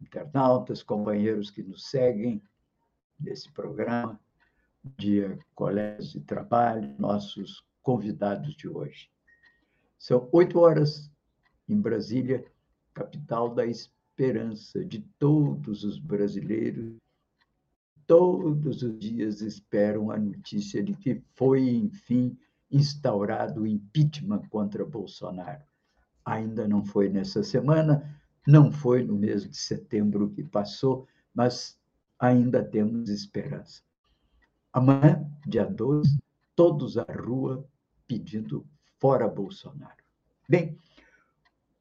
internautas, companheiros que nos seguem nesse programa. Dia, colegas de trabalho, nossos convidados de hoje. São oito horas em Brasília, capital da esperança de todos os brasileiros. Todos os dias esperam a notícia de que foi, enfim, instaurado o impeachment contra Bolsonaro. Ainda não foi nessa semana, não foi no mês de setembro que passou, mas ainda temos esperança. Amanhã, dia 12, todos à rua pedindo fora Bolsonaro. Bem,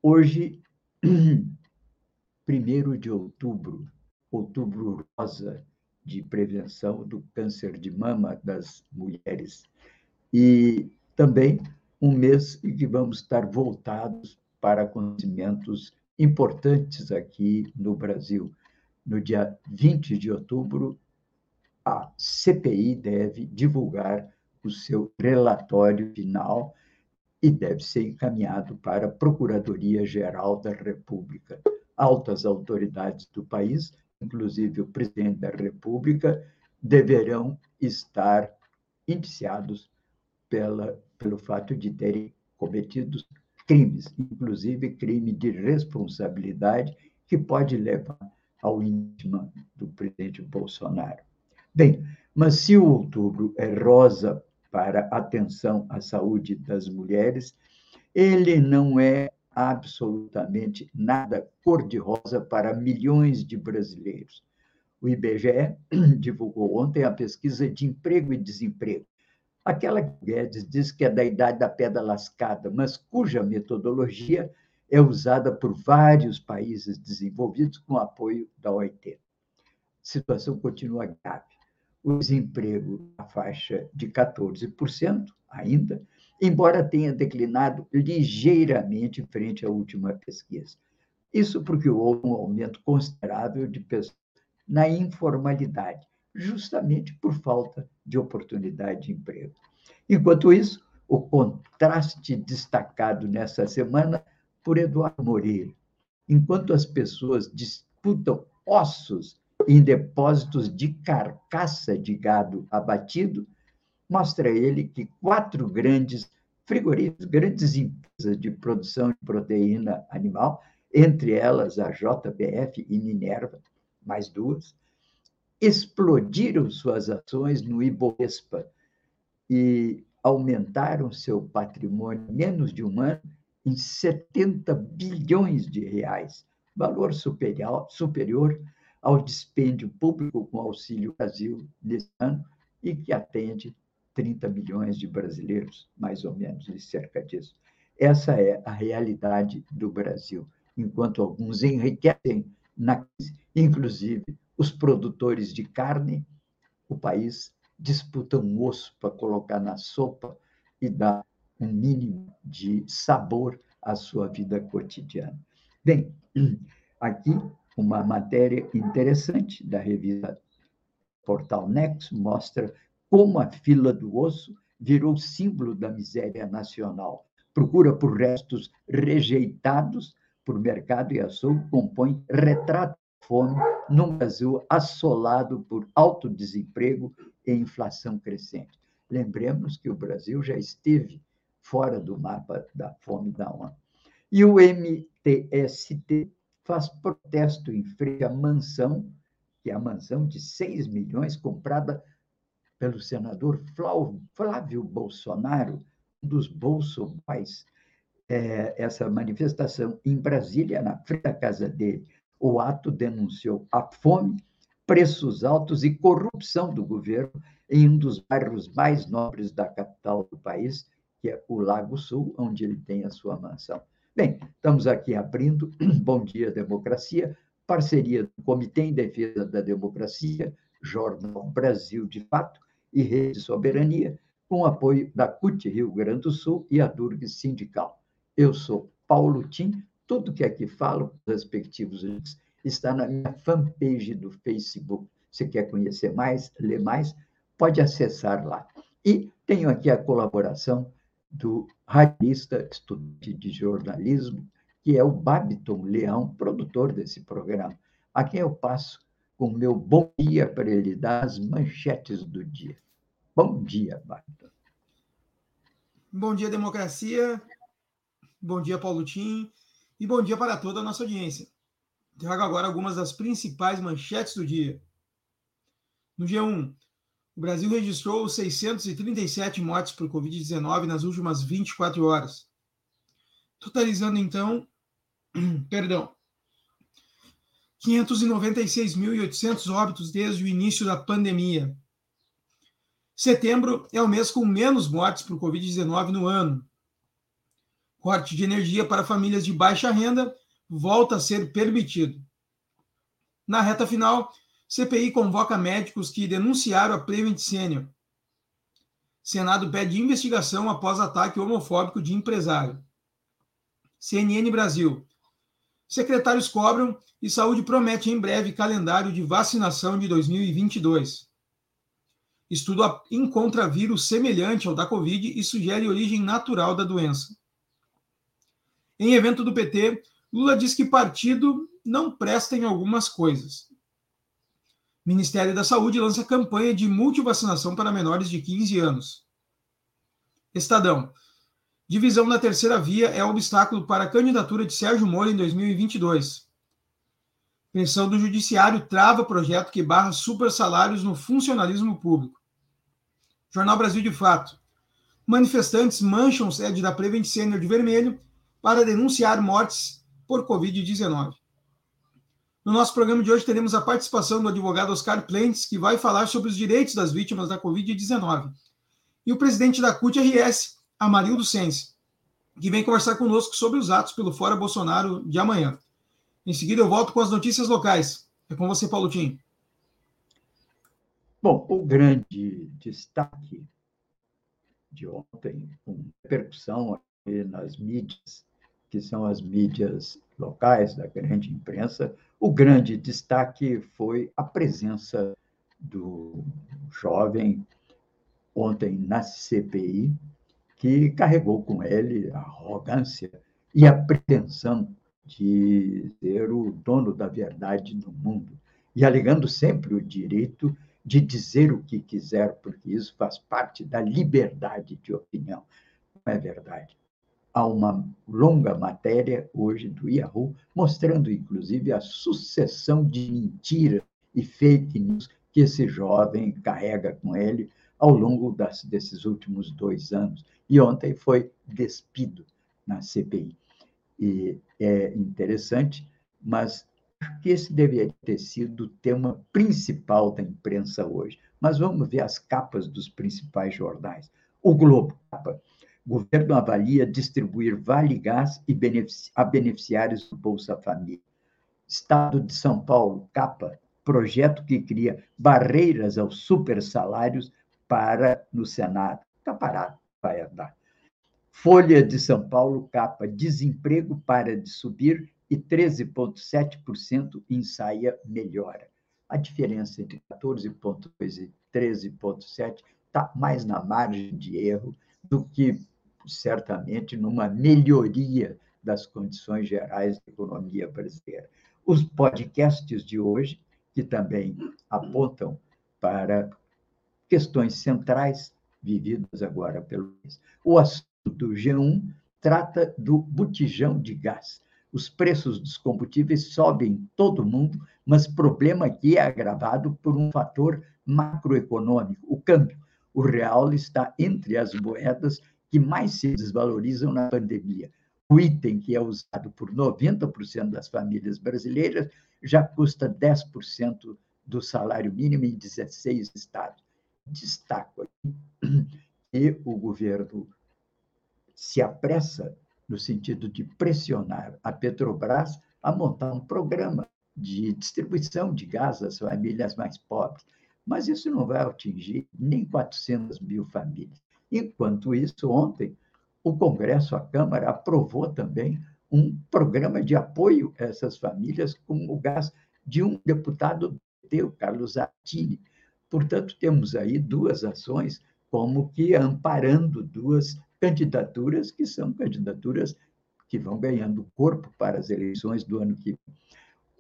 hoje, 1 de outubro, outubro rosa de prevenção do câncer de mama das mulheres, e também um mês em que vamos estar voltados para acontecimentos importantes aqui no Brasil. No dia 20 de outubro, a CPI deve divulgar o seu relatório final e deve ser encaminhado para a Procuradoria-Geral da República. Altas autoridades do país, inclusive o presidente da República, deverão estar indiciados pela, pelo fato de terem cometido crimes, inclusive crime de responsabilidade, que pode levar ao íntimo do presidente Bolsonaro. Bem, mas se o outubro é rosa para atenção à saúde das mulheres, ele não é absolutamente nada cor-de-rosa para milhões de brasileiros. O IBGE divulgou ontem a pesquisa de emprego e desemprego, Aquela que Guedes diz que é da idade da pedra lascada, mas cuja metodologia é usada por vários países desenvolvidos com apoio da OIT. A situação continua grave. O desemprego na faixa de 14% ainda, embora tenha declinado ligeiramente frente à última pesquisa. Isso porque houve um aumento considerável de pessoas na informalidade, justamente por falta de oportunidade de emprego. Enquanto isso, o contraste destacado nessa semana por Eduardo Moreira. Enquanto as pessoas disputam ossos em depósitos de carcaça de gado abatido, mostra ele que quatro grandes frigoríficos, grandes empresas de produção de proteína animal, entre elas a JBF e Minerva, mais duas, explodiram suas ações no Ibovespa e aumentaram seu patrimônio em menos de um ano em 70 bilhões de reais, valor superior, superior ao dispêndio público com Auxílio Brasil nesse ano e que atende 30 milhões de brasileiros, mais ou menos, de cerca disso. Essa é a realidade do Brasil. Enquanto alguns enriquecem na crise, inclusive os produtores de carne, o país disputa um osso para colocar na sopa e dar um mínimo de sabor à sua vida cotidiana. Bem, aqui uma matéria interessante da revista Portal Nexo mostra como a fila do osso virou símbolo da miséria nacional. Procura por restos rejeitados por mercado e açougue compõe retrato fome num Brasil assolado por alto desemprego e inflação crescente. Lembremos que o Brasil já esteve fora do mapa da fome da ONU. E o MTST faz protesto em frente à mansão, que é a mansão de 6 milhões comprada pelo senador Flávio Bolsonaro, um dos bolsomais. É, essa manifestação em Brasília, na frente da casa dele, o ato denunciou a fome, preços altos e corrupção do governo em um dos bairros mais nobres da capital do país, que é o Lago Sul, onde ele tem a sua mansão. Bem, estamos aqui abrindo Bom Dia Democracia parceria do Comitê em Defesa da Democracia, Jornal Brasil de Fato e Rede Soberania, com apoio da CUT Rio Grande do Sul e a Durg Sindical. Eu sou Paulo Tim, tudo que aqui falo, os respectivos links, está na minha fanpage do Facebook. Se quer conhecer mais, ler mais, pode acessar lá. E tenho aqui a colaboração do radialista, estudante de jornalismo, que é o Babiton Leão, produtor desse programa, a quem eu passo com meu bom dia para ele dar as manchetes do dia. Bom dia, Babiton. Bom dia, democracia. Bom dia, Paulo Tim. E bom dia para toda a nossa audiência. Trago agora algumas das principais manchetes do dia. No G1, o Brasil registrou 637 mortes por Covid-19 nas últimas 24 horas, totalizando então, perdão, 596.800 óbitos desde o início da pandemia. Setembro é o mês com menos mortes por Covid-19 no ano. Corte de energia para famílias de baixa renda volta a ser permitido. Na reta final, CPI convoca médicos que denunciaram a Prevent Senior. Senado pede investigação após ataque homofóbico de empresário. CNN Brasil. Secretários cobram e saúde promete em breve calendário de vacinação de 2022. Estudo encontra vírus semelhante ao da Covid e sugere origem natural da doença. Em evento do PT, Lula diz que partido não presta em algumas coisas. Ministério da Saúde lança campanha de multivacinação para menores de 15 anos. Estadão. Divisão na terceira via é obstáculo para a candidatura de Sérgio Moro em 2022. Pressão do Judiciário trava projeto que barra super salários no funcionalismo público. Jornal Brasil de Fato. Manifestantes mancham sede da Prevent Senior de vermelho para denunciar mortes por Covid-19. No nosso programa de hoje teremos a participação do advogado Oscar Plentes, que vai falar sobre os direitos das vítimas da Covid-19. E o presidente da CUT-RS, Amarildo Sense, que vem conversar conosco sobre os atos pelo Fora Bolsonaro de amanhã. Em seguida, eu volto com as notícias locais. É com você, Paulo Tim. Bom, o grande destaque de ontem, com repercussão nas mídias, que são as mídias locais da grande imprensa, o grande destaque foi a presença do jovem ontem na CPI, que carregou com ele a arrogância e a pretensão de ser o dono da verdade no mundo, e alegando sempre o direito de dizer o que quiser, porque isso faz parte da liberdade de opinião. Não é verdade há uma longa matéria hoje do Yahoo, mostrando, inclusive, a sucessão de mentiras e fake news que esse jovem carrega com ele ao longo das, desses últimos dois anos. E ontem foi despido na CPI. E é interessante, mas acho que esse deveria ter sido o tema principal da imprensa hoje. Mas vamos ver as capas dos principais jornais. O Globo, capa Governo avalia distribuir Vale Gás e benefici a beneficiários do Bolsa Família. Estado de São Paulo, capa, projeto que cria barreiras aos supersalários para no Senado. Está parado, vai andar. Folha de São Paulo, capa, desemprego para de subir e 13,7% ensaia melhora. A diferença entre 14,2% e 13,7% está mais na margem de erro do que certamente numa melhoria das condições gerais da economia brasileira. Os podcasts de hoje, que também apontam para questões centrais vividas agora pelo país. O assunto do G1 trata do botijão de gás. Os preços dos combustíveis sobem em todo mundo, mas problema aqui é agravado por um fator macroeconômico, o câmbio. O real está entre as moedas que mais se desvalorizam na pandemia. O item que é usado por 90% das famílias brasileiras já custa 10% do salário mínimo em 16 estados. Destaco aqui que o governo se apressa no sentido de pressionar a Petrobras a montar um programa de distribuição de gás às famílias mais pobres. Mas isso não vai atingir nem 400 mil famílias. Enquanto isso, ontem, o Congresso, a Câmara, aprovou também um programa de apoio a essas famílias com o gás de um deputado o Carlos Attini. Portanto, temos aí duas ações como que amparando duas candidaturas que são candidaturas que vão ganhando corpo para as eleições do ano que vem.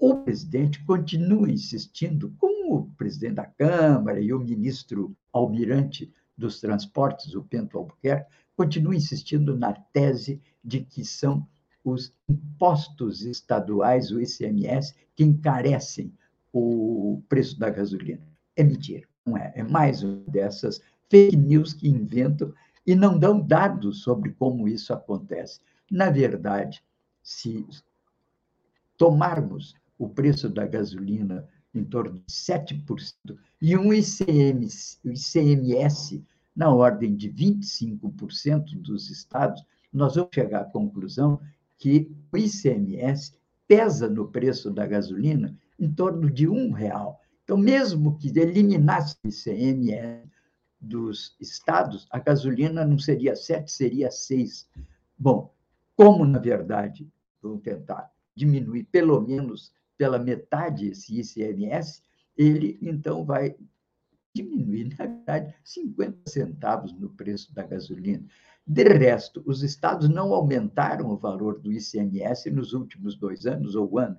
O presidente continua insistindo, com o presidente da Câmara e o ministro almirante dos transportes, o Pento Albuquerque, continua insistindo na tese de que são os impostos estaduais, o ICMS, que encarecem o preço da gasolina. É mentira, não é? É mais uma dessas fake news que inventam e não dão dados sobre como isso acontece. Na verdade, se tomarmos o preço da gasolina em torno de 7% e um ICMS, ICMS na ordem de 25% dos estados, nós vamos chegar à conclusão que o ICMS pesa no preço da gasolina em torno de um real. Então, mesmo que eliminasse o ICMS dos estados, a gasolina não seria 7, seria 6. Bom, como, na verdade, vamos tentar diminuir pelo menos pela metade esse ICMS, ele então vai diminuir, na verdade, 50 centavos no preço da gasolina. De resto, os estados não aumentaram o valor do ICMS nos últimos dois anos ou ano.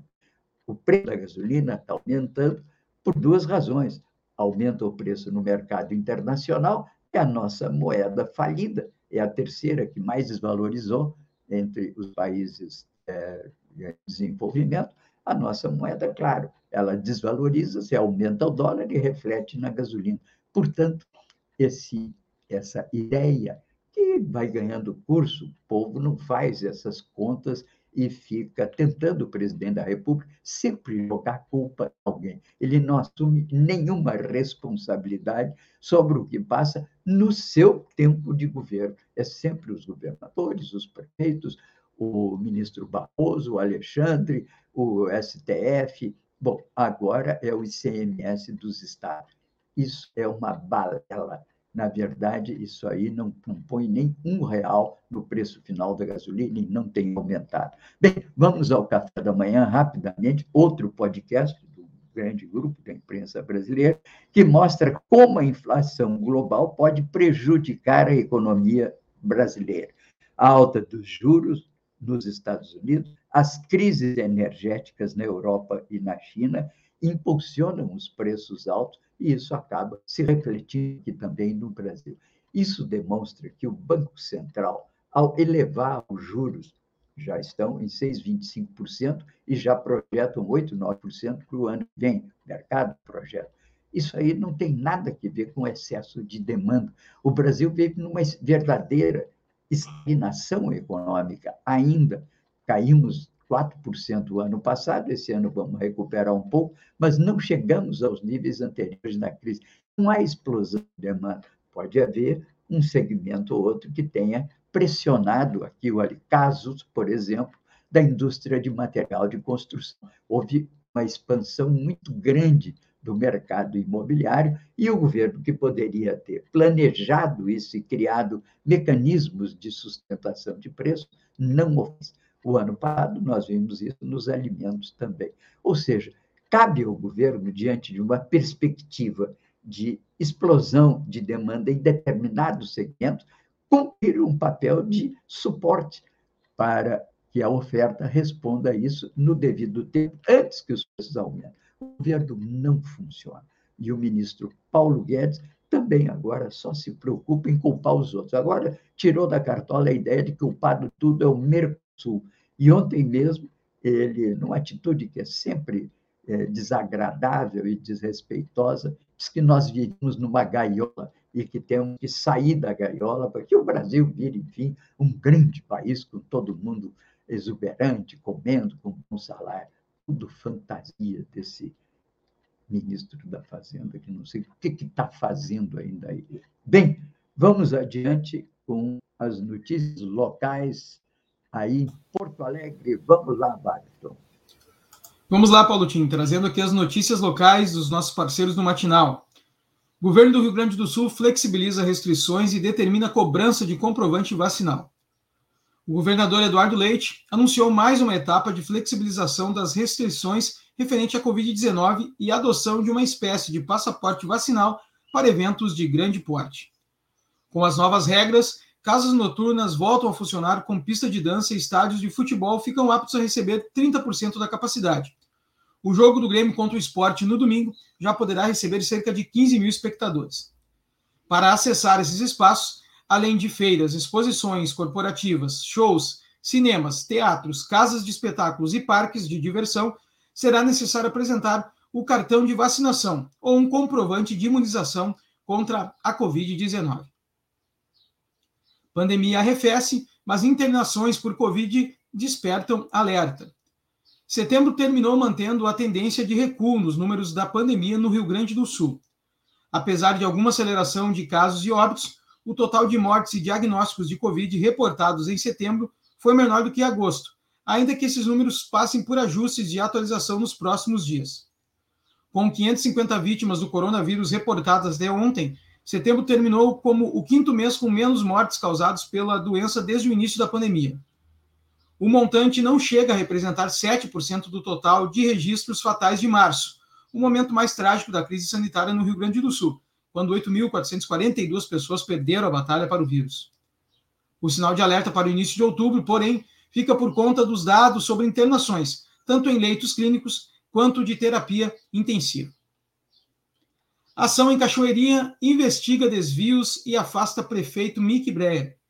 O preço da gasolina está aumentando por duas razões. Aumenta o preço no mercado internacional e a nossa moeda falida é a terceira que mais desvalorizou entre os países é, em desenvolvimento. A nossa moeda, claro, ela desvaloriza, se aumenta o dólar e reflete na gasolina. Portanto, esse, essa ideia que vai ganhando curso, o povo não faz essas contas e fica tentando o presidente da República sempre jogar culpa em alguém. Ele não assume nenhuma responsabilidade sobre o que passa no seu tempo de governo. É sempre os governadores, os prefeitos, o ministro Barroso, o Alexandre, o STF. Bom, agora é o ICMS dos estados. Isso é uma balela. Na verdade, isso aí não compõe nem um real no preço final da gasolina e não tem aumentado. Bem, vamos ao café da manhã rapidamente, outro podcast do grande grupo da imprensa brasileira, que mostra como a inflação global pode prejudicar a economia brasileira. A alta dos juros nos Estados Unidos, as crises energéticas na Europa e na China impulsionam os preços altos e isso acaba se refletindo aqui também no Brasil. Isso demonstra que o Banco Central, ao elevar os juros, já estão em 6,25% e já projetam 8, 9% para o ano que vem. O mercado projeta. Isso aí não tem nada a ver com excesso de demanda. O Brasil vive numa verdadeira estagnação econômica ainda. Caímos 4% o ano passado, esse ano vamos recuperar um pouco, mas não chegamos aos níveis anteriores da crise. Não há explosão de demanda. Pode haver um segmento ou outro que tenha pressionado aqui ou ali. Casos, por exemplo, da indústria de material de construção. Houve uma expansão muito grande do mercado imobiliário e o governo que poderia ter planejado isso e criado mecanismos de sustentação de preço não o fez. O ano passado, nós vimos isso nos alimentos também. Ou seja, cabe ao governo, diante de uma perspectiva de explosão de demanda em determinados segmentos, cumprir um papel de suporte para que a oferta responda a isso no devido tempo, antes que os preços aumentem. Governo não funciona. E o ministro Paulo Guedes também agora só se preocupa em culpar os outros. Agora tirou da cartola a ideia de que o culpado tudo é o Mercosul Sul. E ontem mesmo, ele, numa atitude que é sempre é, desagradável e desrespeitosa, diz que nós vivemos numa gaiola e que temos que sair da gaiola para que o Brasil vire, enfim, um grande país com todo mundo exuberante, comendo com um salário. Tudo fantasia desse ministro da Fazenda, que não sei o que está fazendo ainda aí. Bem, vamos adiante com as notícias locais aí em Porto Alegre. Vamos lá, Wagner. Vamos lá, Paulotinho, trazendo aqui as notícias locais dos nossos parceiros do Matinal. Governo do Rio Grande do Sul flexibiliza restrições e determina a cobrança de comprovante vacinal. O governador Eduardo Leite anunciou mais uma etapa de flexibilização das restrições referente à Covid-19 e adoção de uma espécie de passaporte vacinal para eventos de grande porte. Com as novas regras, casas noturnas voltam a funcionar com pista de dança e estádios de futebol ficam aptos a receber 30% da capacidade. O jogo do Grêmio contra o esporte no domingo já poderá receber cerca de 15 mil espectadores. Para acessar esses espaços, além de feiras, exposições corporativas, shows, cinemas, teatros, casas de espetáculos e parques de diversão, será necessário apresentar o cartão de vacinação ou um comprovante de imunização contra a Covid-19. Pandemia arrefece, mas internações por Covid despertam alerta. Setembro terminou mantendo a tendência de recuo nos números da pandemia no Rio Grande do Sul. Apesar de alguma aceleração de casos e óbitos, o total de mortes e diagnósticos de Covid reportados em setembro foi menor do que em agosto, ainda que esses números passem por ajustes de atualização nos próximos dias. Com 550 vítimas do coronavírus reportadas até ontem, setembro terminou como o quinto mês com menos mortes causadas pela doença desde o início da pandemia o montante não chega a representar 7% do total de registros fatais de março, o momento mais trágico da crise sanitária no Rio Grande do Sul, quando 8.442 pessoas perderam a batalha para o vírus. O sinal de alerta para o início de outubro, porém, fica por conta dos dados sobre internações, tanto em leitos clínicos quanto de terapia intensiva. Ação em Cachoeirinha investiga desvios e afasta prefeito Mick Breyer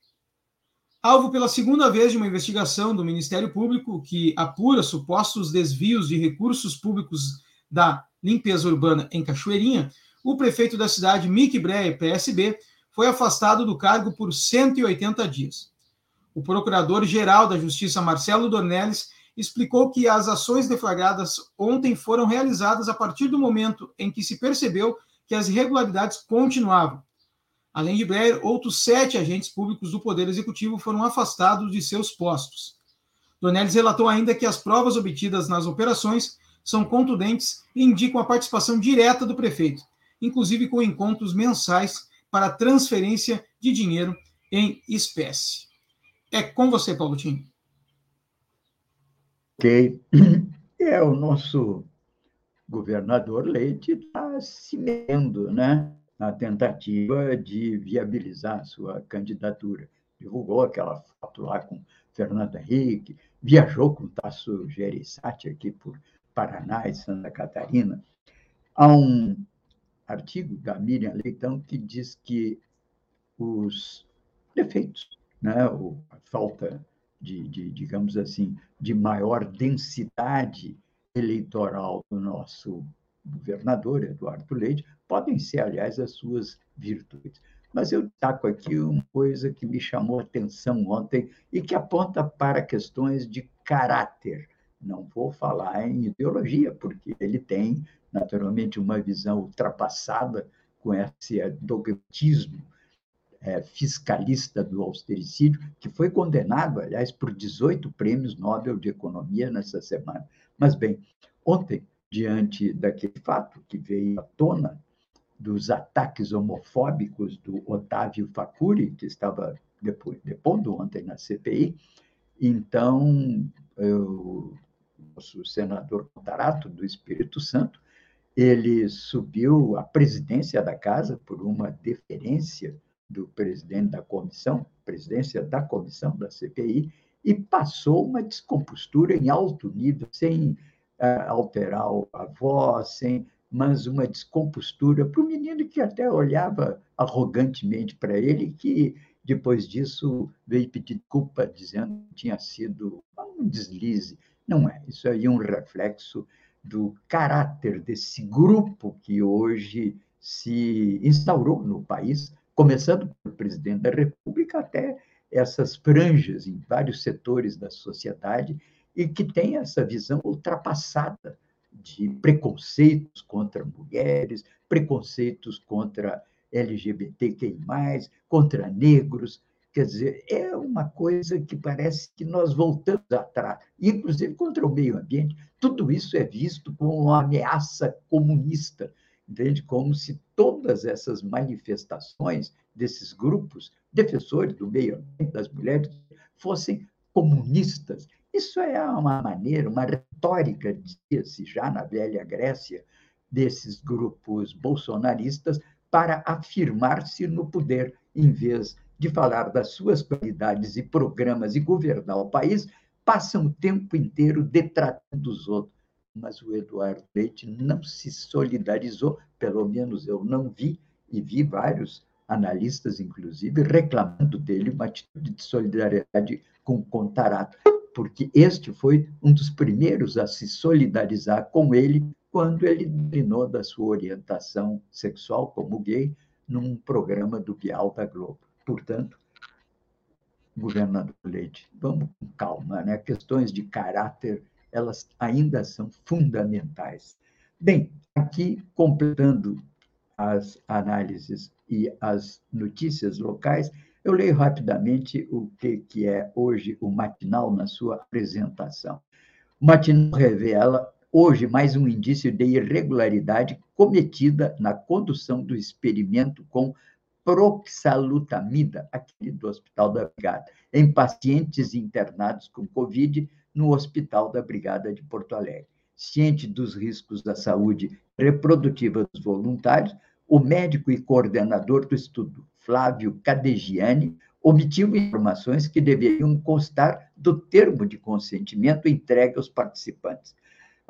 alvo pela segunda vez de uma investigação do Ministério Público que apura supostos desvios de recursos públicos da limpeza urbana em Cachoeirinha, o prefeito da cidade, Mick Breyer, PSB, foi afastado do cargo por 180 dias. O procurador-geral da Justiça, Marcelo Dornelles, explicou que as ações deflagradas ontem foram realizadas a partir do momento em que se percebeu que as irregularidades continuavam Além de Blair, outros sete agentes públicos do Poder Executivo foram afastados de seus postos. Donelles relatou ainda que as provas obtidas nas operações são contundentes e indicam a participação direta do prefeito, inclusive com encontros mensais para transferência de dinheiro em espécie. É com você, Paulo Tim. Ok. É, o nosso governador Leite está se vendo, né? na tentativa de viabilizar sua candidatura. Divulgou aquela foto lá com Fernando Henrique, viajou com Tasso Gereissati aqui por Paraná e Santa Catarina. Há um artigo da Miriam Leitão que diz que os defeitos, né, a falta de, de, digamos assim, de maior densidade eleitoral do nosso governador Eduardo Leite, podem ser, aliás, as suas virtudes. Mas eu destaco aqui uma coisa que me chamou a atenção ontem e que aponta para questões de caráter. Não vou falar em ideologia, porque ele tem, naturalmente, uma visão ultrapassada com esse dogmatismo é, fiscalista do austericídio, que foi condenado, aliás, por 18 prêmios Nobel de Economia nessa semana. Mas, bem, ontem diante daquele fato que veio à tona dos ataques homofóbicos do Otávio Facuri, que estava depois, depondo ontem na CPI. Então, o nosso senador Contarato, do Espírito Santo, ele subiu à presidência da casa por uma deferência do presidente da comissão, presidência da comissão da CPI, e passou uma descompostura em alto nível, sem alterar a voz, sem, mas uma descompostura para o menino que até olhava arrogantemente para ele, que depois disso veio pedir culpa, dizendo que tinha sido um deslize. Não é, isso aí é um reflexo do caráter desse grupo que hoje se instaurou no país, começando pelo presidente da República até essas franjas em vários setores da sociedade e que tem essa visão ultrapassada de preconceitos contra mulheres, preconceitos contra LGBTQI, contra negros. Quer dizer, é uma coisa que parece que nós voltamos atrás, inclusive contra o meio ambiente. Tudo isso é visto como uma ameaça comunista, entende? Como se todas essas manifestações desses grupos defensores do meio ambiente, das mulheres, fossem comunistas. Isso é uma maneira, uma retórica, dizia-se já na velha Grécia, desses grupos bolsonaristas para afirmar-se no poder, em vez de falar das suas qualidades e programas e governar o país, passam o tempo inteiro detratando os outros. Mas o Eduardo Leite não se solidarizou, pelo menos eu não vi, e vi vários analistas, inclusive, reclamando dele uma atitude de solidariedade com o Contarato, porque este foi um dos primeiros a se solidarizar com ele quando ele declinou da sua orientação sexual como gay num programa do Bial da Globo. Portanto, governador Leite, vamos com calma, né? Questões de caráter, elas ainda são fundamentais. Bem, aqui completando as análises e as notícias locais, eu leio rapidamente o que, que é hoje o matinal na sua apresentação. O matinal revela hoje mais um indício de irregularidade cometida na condução do experimento com proxalutamida, aquele do Hospital da Brigada, em pacientes internados com Covid no Hospital da Brigada de Porto Alegre. Ciente dos riscos da saúde reprodutiva dos voluntários, o médico e coordenador do estudo, Flávio Cadegiani, omitiu informações que deveriam constar do termo de consentimento entregue aos participantes.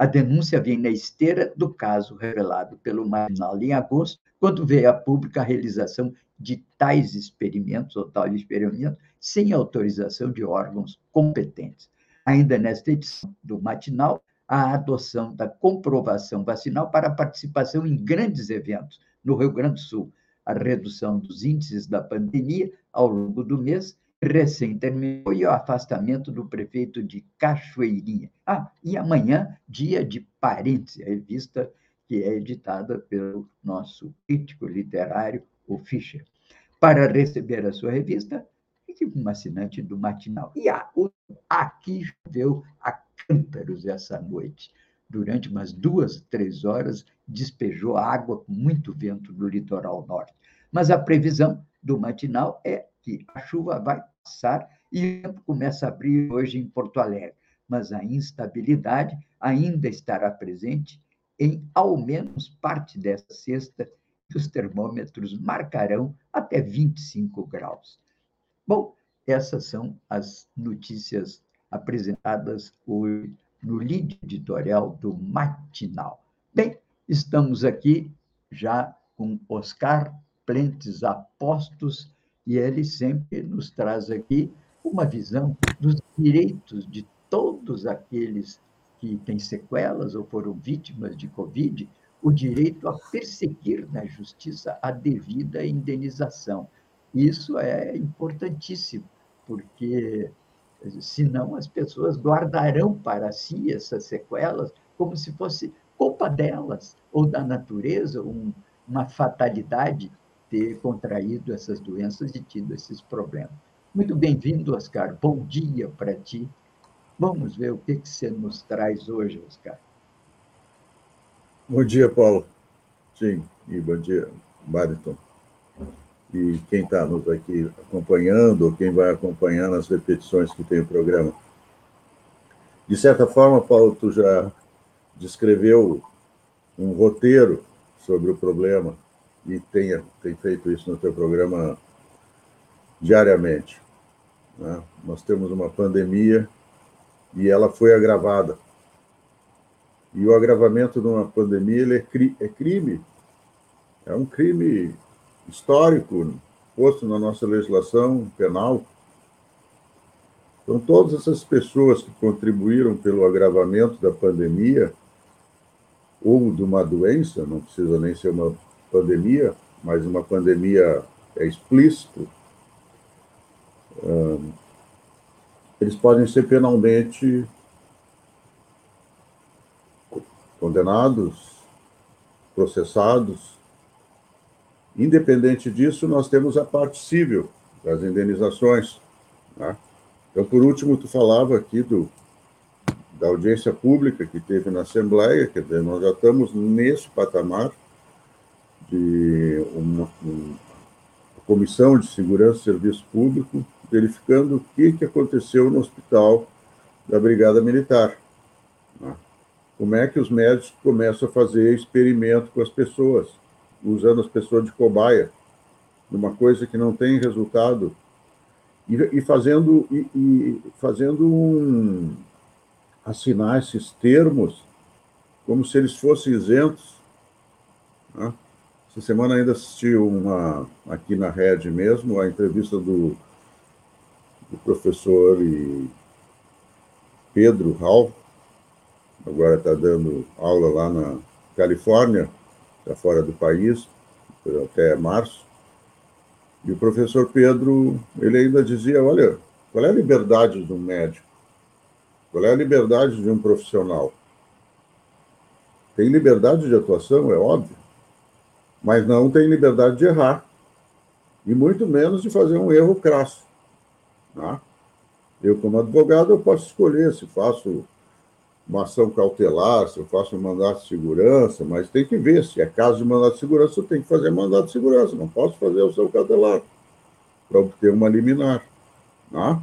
A denúncia vem na esteira do caso revelado pelo Marginal em agosto, quando veio a pública a realização de tais experimentos, ou tal experimento, sem autorização de órgãos competentes. Ainda nesta edição do matinal, a adoção da comprovação vacinal para participação em grandes eventos no Rio Grande do Sul, a redução dos índices da pandemia ao longo do mês, recém terminou, e o afastamento do prefeito de Cachoeirinha. Ah, e amanhã, dia de Parentes, a revista que é editada pelo nosso crítico literário, o Fischer. Para receber a sua revista, fique um assinante do Matinal. E ah, aqui choveu a cântaros essa noite. Durante umas duas, três horas, despejou água com muito vento no litoral norte. Mas a previsão do Matinal é que a chuva vai passar e o tempo começa a abrir hoje em Porto Alegre. Mas a instabilidade ainda estará presente em ao menos parte desta sexta, que os termômetros marcarão até 25 graus. Bom, essas são as notícias apresentadas hoje no lead editorial do Matinal. Bem, estamos aqui já com Oscar Plentes Apostos e ele sempre nos traz aqui uma visão dos direitos de todos aqueles que têm sequelas ou foram vítimas de Covid, o direito a perseguir na justiça a devida indenização. Isso é importantíssimo, porque senão as pessoas guardarão para si essas sequelas como se fosse culpa delas ou da natureza, um, uma fatalidade ter contraído essas doenças e tido esses problemas. Muito bem-vindo, Oscar. Bom dia para ti. Vamos ver o que, que você nos traz hoje, Oscar. Bom dia, Paulo. Sim, e bom dia, Bariton. E quem está nos aqui acompanhando, ou quem vai acompanhando as repetições que tem o programa. De certa forma, Paulo, tu já descreveu um roteiro sobre o problema e tenha, tem feito isso no teu programa diariamente. Né? Nós temos uma pandemia e ela foi agravada. E o agravamento de uma pandemia ele é, cri é crime. É um crime histórico posto na nossa legislação penal. Então, todas essas pessoas que contribuíram pelo agravamento da pandemia ou de uma doença, não precisa nem ser uma pandemia, mas uma pandemia é explícito, eles podem ser penalmente condenados, processados. Independente disso, nós temos a parte civil, das indenizações. Né? Então, por último, tu falava aqui do, da audiência pública que teve na Assembleia, quer dizer, nós já estamos nesse patamar de uma, uma Comissão de Segurança e Serviço Público verificando o que, que aconteceu no hospital da Brigada Militar. Né? Como é que os médicos começam a fazer experimento com as pessoas, usando as pessoas de cobaia, numa coisa que não tem resultado, e, e fazendo, e, e, fazendo um, assinar esses termos como se eles fossem isentos. Né? Essa semana ainda assisti uma, aqui na rede mesmo, a entrevista do, do professor Pedro Hall, agora está dando aula lá na Califórnia, está fora do país, até março. E o professor Pedro, ele ainda dizia, olha, qual é a liberdade de um médico? Qual é a liberdade de um profissional? Tem liberdade de atuação, é óbvio, mas não tem liberdade de errar, e muito menos de fazer um erro crasso. Tá? Eu, como advogado, eu posso escolher se faço uma ação cautelar, se eu faço um mandato de segurança, mas tem que ver, se é caso de mandato de segurança, eu tenho que fazer mandato de segurança, não posso fazer o seu cautelar para obter uma liminar. Tá?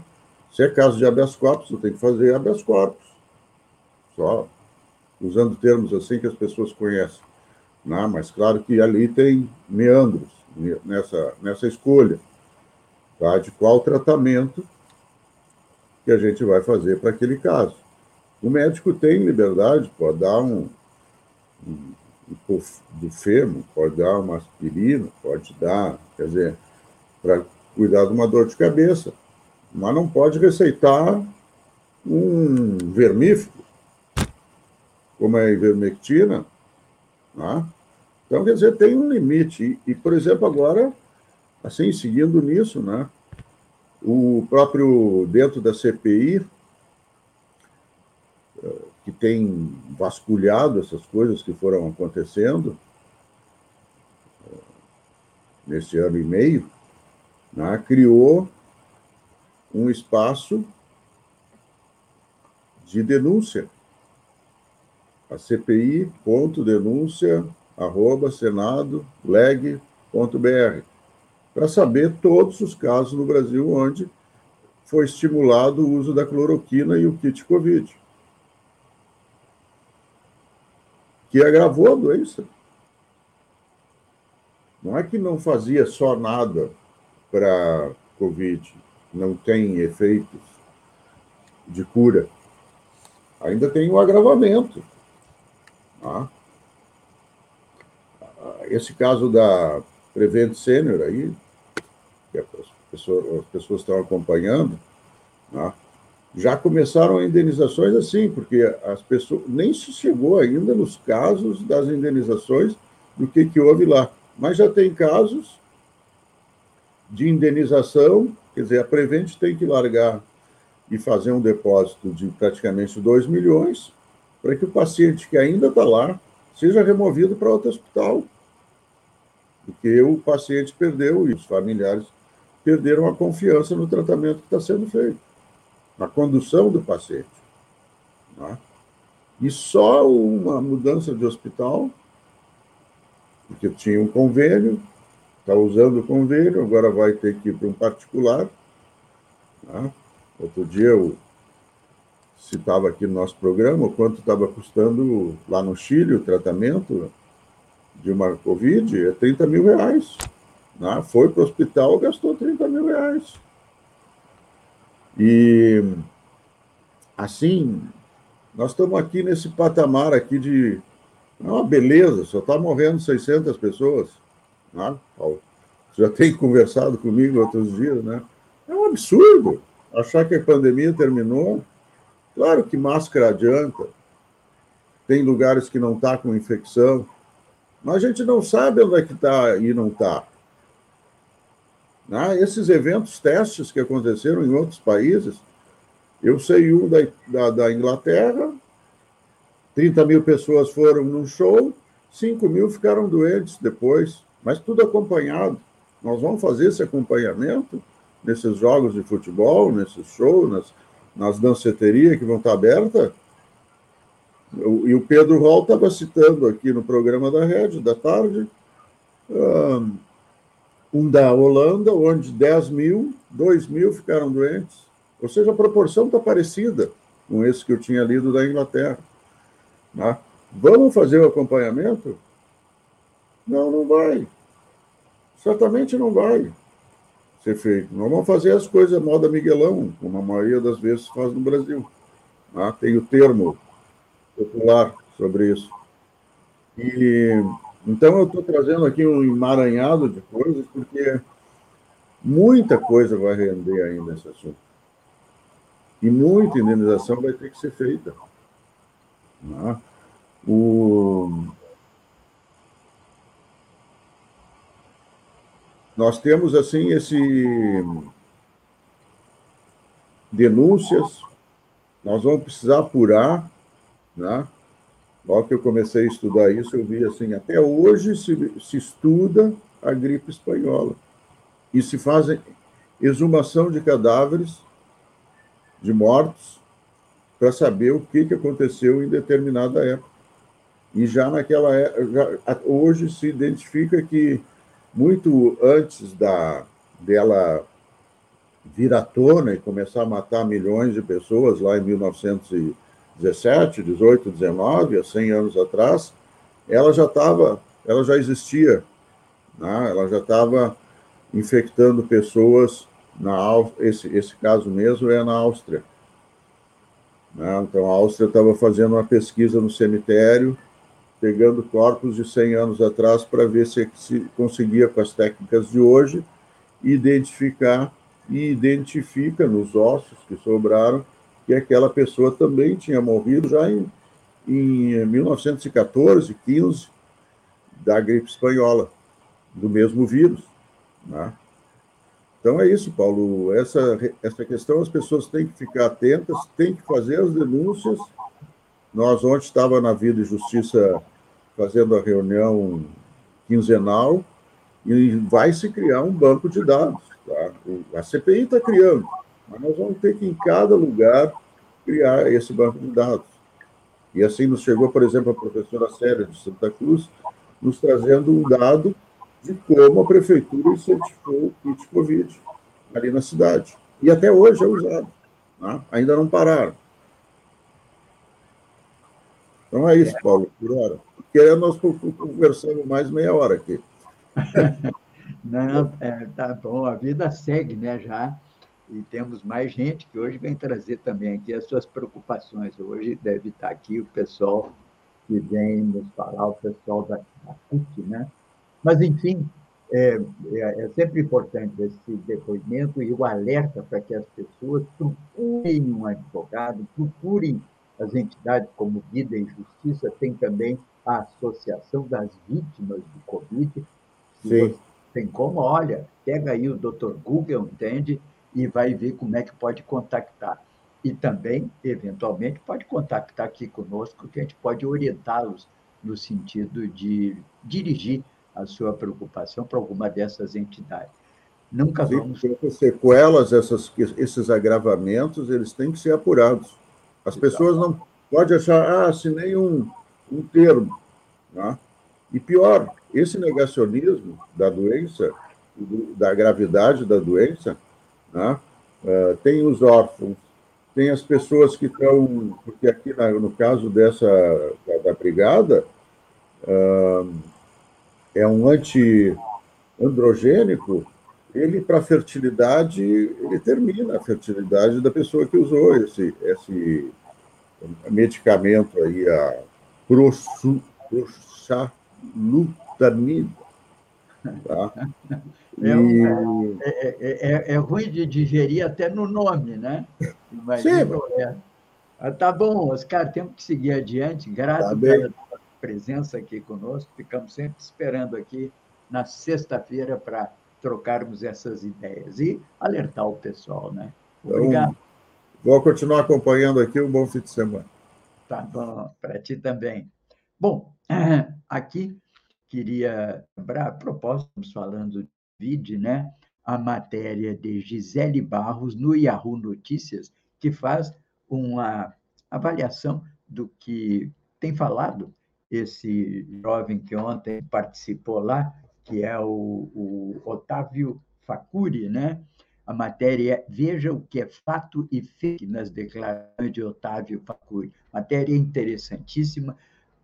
Se é caso de habeas corpus, eu tenho que fazer habeas corpus. Só usando termos assim que as pessoas conhecem. Né? Mas claro que ali tem meandros nessa, nessa escolha tá? de qual tratamento que a gente vai fazer para aquele caso. O médico tem liberdade, pode dar um, um, um do fêmur, pode dar uma aspirina, pode dar, quer dizer, para cuidar de uma dor de cabeça, mas não pode receitar um vermífugo, como é a ivermectina, né? Então, quer dizer, tem um limite. E, por exemplo, agora, assim, seguindo nisso, né? O próprio, dentro da CPI, eh, que tem vasculhado essas coisas que foram acontecendo eh, nesse ano e meio, né, criou um espaço de denúncia. A CPI, ponto denúncia, arroba senado.leg.br, para saber todos os casos no Brasil onde foi estimulado o uso da cloroquina e o kit Covid. Que agravou a doença. Não é que não fazia só nada para Covid, não tem efeitos de cura. Ainda tem um agravamento. Tá? Esse caso da Prevent Senior aí, que as pessoas, as pessoas estão acompanhando, né, já começaram indenizações assim, porque as pessoas nem se chegou ainda nos casos das indenizações do que, que houve lá. Mas já tem casos de indenização, quer dizer, a Prevent tem que largar e fazer um depósito de praticamente 2 milhões para que o paciente que ainda está lá seja removido para outro hospital porque o paciente perdeu e os familiares perderam a confiança no tratamento que está sendo feito, na condução do paciente. Né? E só uma mudança de hospital, porque tinha um convênio, está usando o convênio, agora vai ter que ir para um particular. Né? Outro dia eu citava aqui no nosso programa quanto estava custando lá no Chile o tratamento de uma Covid é 30 mil reais. Né? Foi para o hospital, gastou 30 mil reais. E assim, nós estamos aqui nesse patamar aqui de é uma beleza, só está morrendo 600 pessoas. Né? Já tem conversado comigo outros dias, né? É um absurdo achar que a pandemia terminou. Claro que máscara adianta. Tem lugares que não está com infecção, mas a gente não sabe onde é que está e não está. Né? Esses eventos, testes que aconteceram em outros países, eu sei um da, da, da Inglaterra, 30 mil pessoas foram num show, 5 mil ficaram doentes depois, mas tudo acompanhado. Nós vamos fazer esse acompanhamento nesses jogos de futebol, nesses shows, nas, nas danceterias que vão estar abertas. E o Pedro Hall estava citando aqui no programa da Rede, da tarde, um da Holanda, onde 10 mil, 2 mil ficaram doentes. Ou seja, a proporção está parecida com esse que eu tinha lido da Inglaterra. Né? Vamos fazer o acompanhamento? Não, não vai. Certamente não vai ser feito. Nós vamos fazer as coisas moda Miguelão, como a maioria das vezes faz no Brasil. Né? Tem o termo popular sobre isso. E então eu estou trazendo aqui um emaranhado de coisas, porque muita coisa vai render ainda esse assunto. E muita indenização vai ter que ser feita. Né? O... Nós temos, assim, esse denúncias, nós vamos precisar apurar, né? Logo que eu comecei a estudar isso, eu vi assim, até hoje se, se estuda a gripe espanhola e se fazem exumação de cadáveres de mortos para saber o que, que aconteceu em determinada época. E já naquela época, hoje se identifica que muito antes da dela vir à tona e começar a matar milhões de pessoas lá em 1917, 18, 19, há 100 anos atrás, ela já estava, ela já existia, né? ela já estava infectando pessoas na esse esse caso mesmo é na Áustria. Né? Então a Áustria estava fazendo uma pesquisa no cemitério pegando corpos de 100 anos atrás para ver se, se conseguia, com as técnicas de hoje, identificar e identifica nos ossos que sobraram que aquela pessoa também tinha morrido já em, em 1914, 15, da gripe espanhola, do mesmo vírus. Né? Então é isso, Paulo. Essa, essa questão as pessoas têm que ficar atentas, têm que fazer as denúncias nós ontem estava na Vida e Justiça fazendo a reunião quinzenal e vai se criar um banco de dados. Tá? A CPI está criando, mas nós vamos ter que, em cada lugar, criar esse banco de dados. E assim nos chegou, por exemplo, a professora Séria de Santa Cruz, nos trazendo um dado de como a prefeitura incentivou o kit Covid ali na cidade. E até hoje é usado. Né? Ainda não pararam. Então é isso, Paulo, por hora. Porque nós conversamos mais meia hora aqui. Não, é, tá bom, a vida segue, né, já. E temos mais gente que hoje vem trazer também aqui as suas preocupações. Hoje deve estar aqui o pessoal que vem nos falar, o pessoal da, da CUT, né? Mas, enfim, é, é, é, sempre importante esse depoimento e o alerta para que as pessoas procurem um advogado, procurem as entidades como Vida e Justiça, tem também a Associação das Vítimas do Covid. Sim. Tem como, olha, pega aí o Dr. Google, entende? E vai ver como é que pode contactar. E também, eventualmente, pode contactar aqui conosco, que a gente pode orientá-los no sentido de dirigir a sua preocupação para alguma dessas entidades. Nunca vamos. Essas sequelas, essas, esses agravamentos, eles têm que ser apurados. As pessoas não podem achar, ah, assinei um, um termo. Né? E pior, esse negacionismo da doença, da gravidade da doença, né? uh, tem os órfãos, tem as pessoas que estão, porque aqui no caso dessa da, da brigada, uh, é um anti-androgênico, ele, para fertilidade, ele termina a fertilidade da pessoa que usou esse, esse medicamento aí, a proxalutamida. Tá? É, um, é, é, é, é, ruim de digerir até no nome, né? Imagina, Sim. É. Ah, tá bom, Oscar, temos que seguir adiante. Graças tá pela presença aqui conosco. Ficamos sempre esperando aqui na sexta-feira para trocarmos essas ideias e alertar o pessoal, né? Então, Obrigado. Então, vou continuar acompanhando aqui. Um bom fim de semana. Tá bom, para ti também. Bom, aqui queria lembrar, a propósito, falando de vídeo, né? a matéria de Gisele Barros no Yahoo Notícias, que faz uma avaliação do que tem falado esse jovem que ontem participou lá, que é o, o Otávio Facuri, né? A matéria é Veja o que é fato e fake nas declarações de Otávio Facuri. Matéria interessantíssima.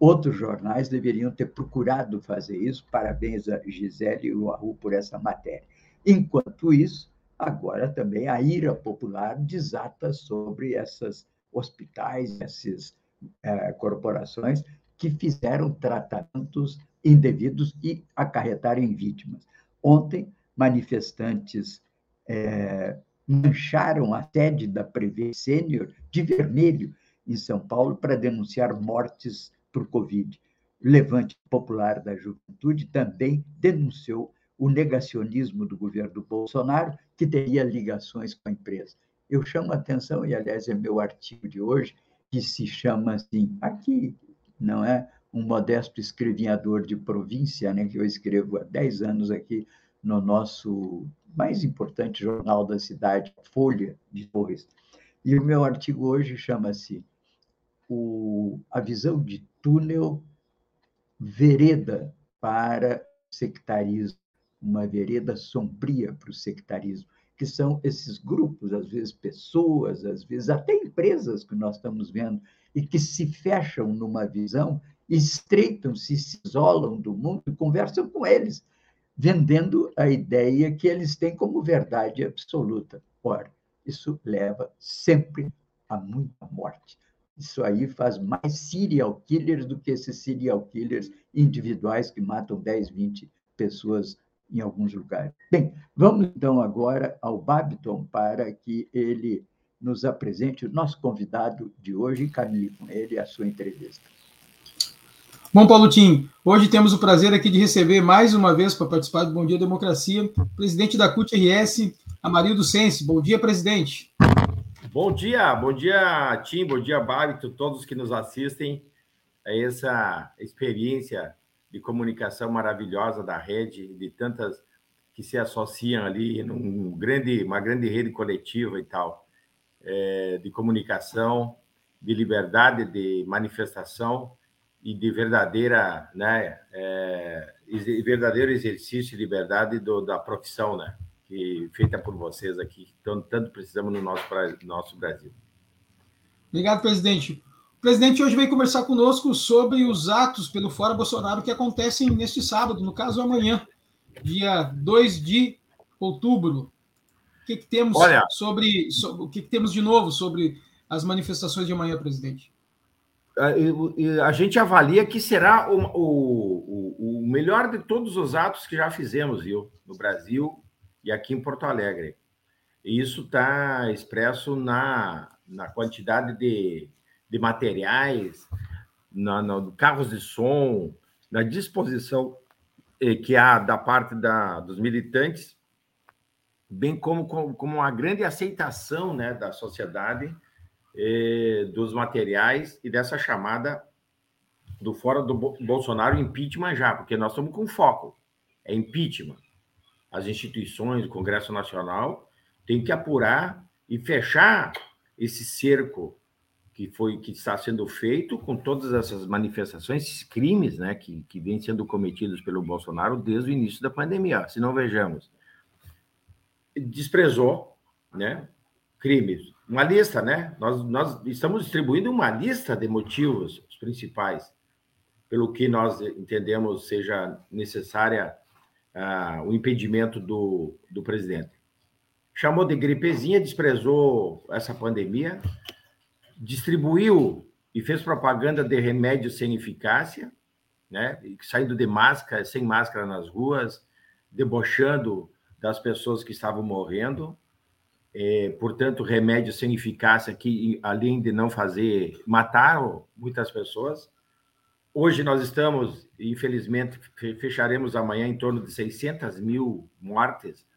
Outros jornais deveriam ter procurado fazer isso. Parabéns a Gisele e o Arru por essa matéria. Enquanto isso, agora também a ira popular desata sobre esses hospitais, essas é, corporações que fizeram tratamentos indevidos e acarretaram em vítimas. Ontem, manifestantes é, mancharam a sede da Prevê Sênior de vermelho em São Paulo para denunciar mortes por Covid. O Levante Popular da Juventude também denunciou o negacionismo do governo Bolsonaro, que teria ligações com a empresa. Eu chamo a atenção, e aliás é meu artigo de hoje, que se chama assim, aqui, não é? Um modesto escrevinhador de província, né, que eu escrevo há 10 anos aqui no nosso mais importante jornal da cidade, Folha de Torres. E o meu artigo hoje chama-se A Visão de Túnel Vereda para o Sectarismo, uma vereda sombria para o sectarismo, que são esses grupos, às vezes pessoas, às vezes até empresas que nós estamos vendo, e que se fecham numa visão, estreitam-se, se isolam do mundo e conversam com eles vendendo a ideia que eles têm como verdade absoluta. Ora, isso leva sempre a muita morte. Isso aí faz mais serial killers do que esses serial killers individuais que matam 10, 20 pessoas em alguns lugares. Bem, vamos então agora ao Babiton para que ele nos apresente o nosso convidado de hoje e caminhe com ele a sua entrevista. Bom, Paulo Tim, hoje temos o prazer aqui de receber mais uma vez para participar do Bom Dia Democracia, presidente da CUT-RS, Amarildo Sense. Bom dia, presidente. Bom dia, bom dia, Tim, bom dia, Bárbito, todos que nos assistem. A essa experiência de comunicação maravilhosa da rede, de tantas que se associam ali num grande, uma grande rede coletiva e tal, é, de comunicação, de liberdade de manifestação, e de verdadeira, né, é, verdadeiro exercício de liberdade do, da profissão, né, que feita por vocês aqui, que tanto, tanto precisamos no nosso, nosso Brasil. Obrigado, presidente. O presidente hoje vem conversar conosco sobre os atos pelo Fora Bolsonaro que acontecem neste sábado, no caso amanhã, dia 2 de outubro. O que, que temos Olha, sobre, sobre, o que, que temos de novo sobre as manifestações de amanhã, presidente? a gente avalia que será o, o, o, melhor de todos os atos que já fizemos, viu? No Brasil e aqui em Porto Alegre. Isso está expresso na, na quantidade de, de materiais, na, na, carros de som, na disposição eh, que há da parte da, dos militantes, bem como, como, como uma grande aceitação né, da sociedade eh, dos materiais e dessa chamada do fora do Bolsonaro impeachment já, porque nós estamos com foco, é impeachment. As instituições, o Congresso Nacional, têm que apurar e fechar esse cerco que foi que está sendo feito com todas essas manifestações, esses crimes, né, que, que vêm sendo cometidos pelo Bolsonaro desde o início da pandemia. Se não vejamos, desprezou, né, crimes uma lista, né? Nós, nós estamos distribuindo uma lista de motivos os principais pelo que nós entendemos seja necessária uh, o impedimento do, do presidente. Chamou de gripezinha, desprezou essa pandemia, distribuiu e fez propaganda de remédios sem eficácia, né? saindo de máscara, sem máscara nas ruas, debochando das pessoas que estavam morrendo, é, portanto, remédios sem eficácia que, além de não fazer, mataram muitas pessoas. Hoje nós estamos, infelizmente, fecharemos amanhã em torno de 600 mil mortes.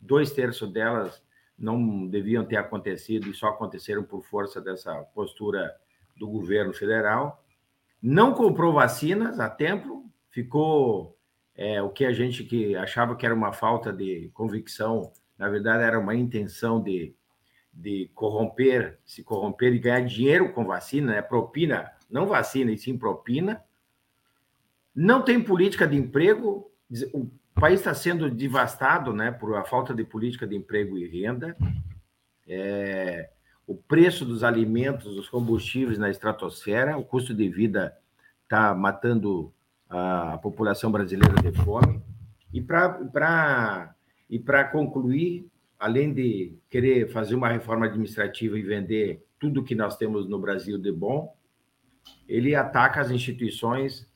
Dois terços delas não deviam ter acontecido e só aconteceram por força dessa postura do governo federal. Não comprou vacinas a tempo, ficou é, o que a gente que achava que era uma falta de convicção, na verdade era uma intenção de, de corromper, se corromper e ganhar dinheiro com vacina, né? propina, não vacina, e sim propina. Não tem política de emprego, o país está sendo devastado né, por a falta de política de emprego e renda. É, o preço dos alimentos, dos combustíveis na estratosfera, o custo de vida está matando a população brasileira de fome. E para e concluir, além de querer fazer uma reforma administrativa e vender tudo que nós temos no Brasil de bom, ele ataca as instituições,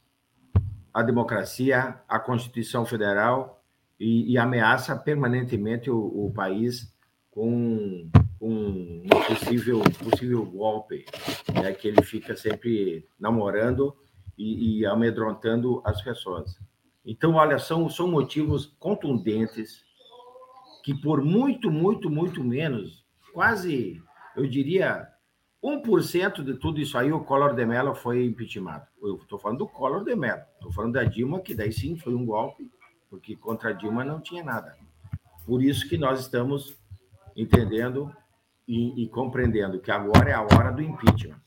a democracia, a Constituição Federal e, e ameaça permanentemente o, o país com, com, um possível, possível golpe, né, que ele fica sempre namorando e, e amedrontando as pessoas. Então, olha, são, são motivos contundentes que, por muito, muito, muito menos, quase, eu diria, 1% de tudo isso aí, o Collor de Mello foi impeachmentado. Eu estou falando do Collor de Mello, estou falando da Dilma, que daí sim foi um golpe, porque contra a Dilma não tinha nada. Por isso que nós estamos entendendo e, e compreendendo que agora é a hora do impeachment.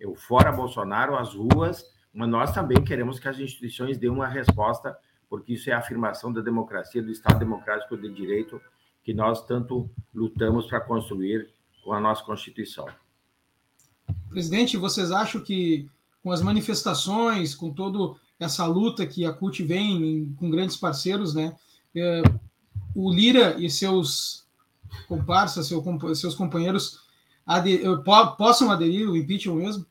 Eu, fora Bolsonaro, as ruas mas nós também queremos que as instituições dêem uma resposta, porque isso é a afirmação da democracia, do Estado democrático de direito que nós tanto lutamos para construir com a nossa Constituição. Presidente, vocês acham que com as manifestações, com toda essa luta que a CUT vem com grandes parceiros, né, é, o Lira e seus comparsas, seus companheiros possam aderir ao impeachment mesmo?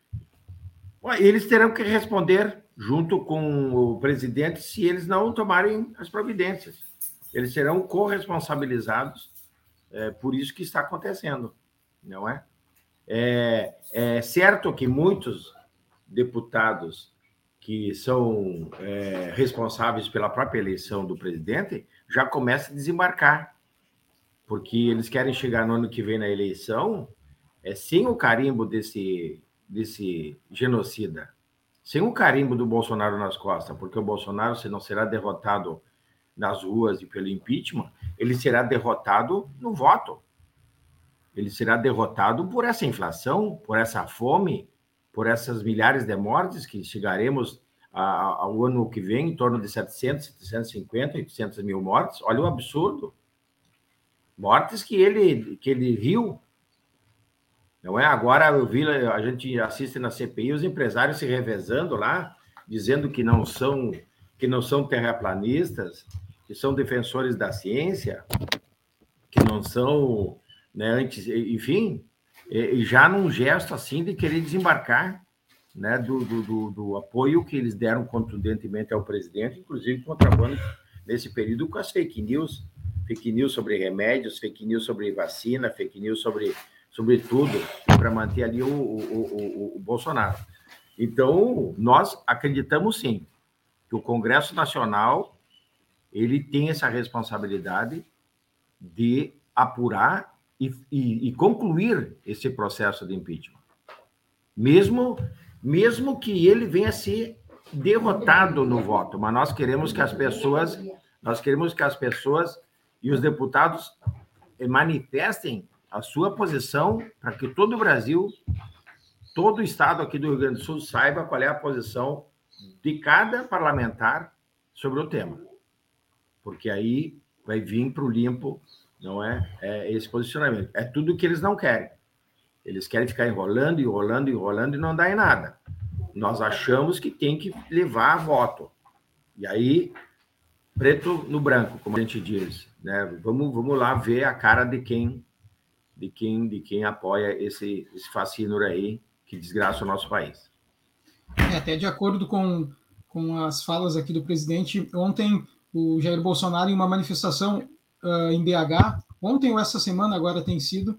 Eles terão que responder junto com o presidente se eles não tomarem as providências. Eles serão corresponsabilizados é, por isso que está acontecendo, não é? é? É certo que muitos deputados que são é, responsáveis pela própria eleição do presidente já começam a desembarcar, porque eles querem chegar no ano que vem na eleição é, sem o carimbo desse desse genocida, sem o carimbo do Bolsonaro nas costas, porque o Bolsonaro, se não será derrotado nas ruas e pelo impeachment, ele será derrotado no voto. Ele será derrotado por essa inflação, por essa fome, por essas milhares de mortes que chegaremos ao ano que vem, em torno de 700, 750, 800 mil mortes. Olha o absurdo. Mortes que ele, que ele riu não é? Agora eu vi, a gente assiste na CPI os empresários se revezando lá, dizendo que não são que não são terraplanistas, que são defensores da ciência, que não são, né, antes, enfim, e, já num gesto assim de querer desembarcar, né, do, do, do, apoio que eles deram contundentemente ao presidente, inclusive contrabando nesse período com as fake news, fake news sobre remédios, fake news sobre vacina, fake news sobre sobretudo para manter ali o, o, o, o, Bolsonaro. Então, nós acreditamos sim que o Congresso Nacional ele tem essa responsabilidade de apurar e, e, e concluir esse processo de impeachment, mesmo mesmo que ele venha a ser derrotado no voto, mas nós queremos que as pessoas nós queremos que as pessoas e os deputados manifestem a sua posição para que todo o Brasil, todo o estado aqui do Rio Grande do Sul saiba qual é a posição de cada parlamentar sobre o tema. Porque aí vai vir para o limpo, não é? é? Esse posicionamento. É tudo o que eles não querem. Eles querem ficar enrolando, enrolando, enrolando e não dar em nada. Nós achamos que tem que levar a voto. E aí, preto no branco, como a gente diz. Né? Vamos, vamos lá ver a cara de quem de quem, de quem apoia esse, esse fascínio aí que desgraça o nosso país. É, até de acordo com, com as falas aqui do presidente, ontem o Jair Bolsonaro, em uma manifestação uh, em BH, ontem ou essa semana agora tem sido,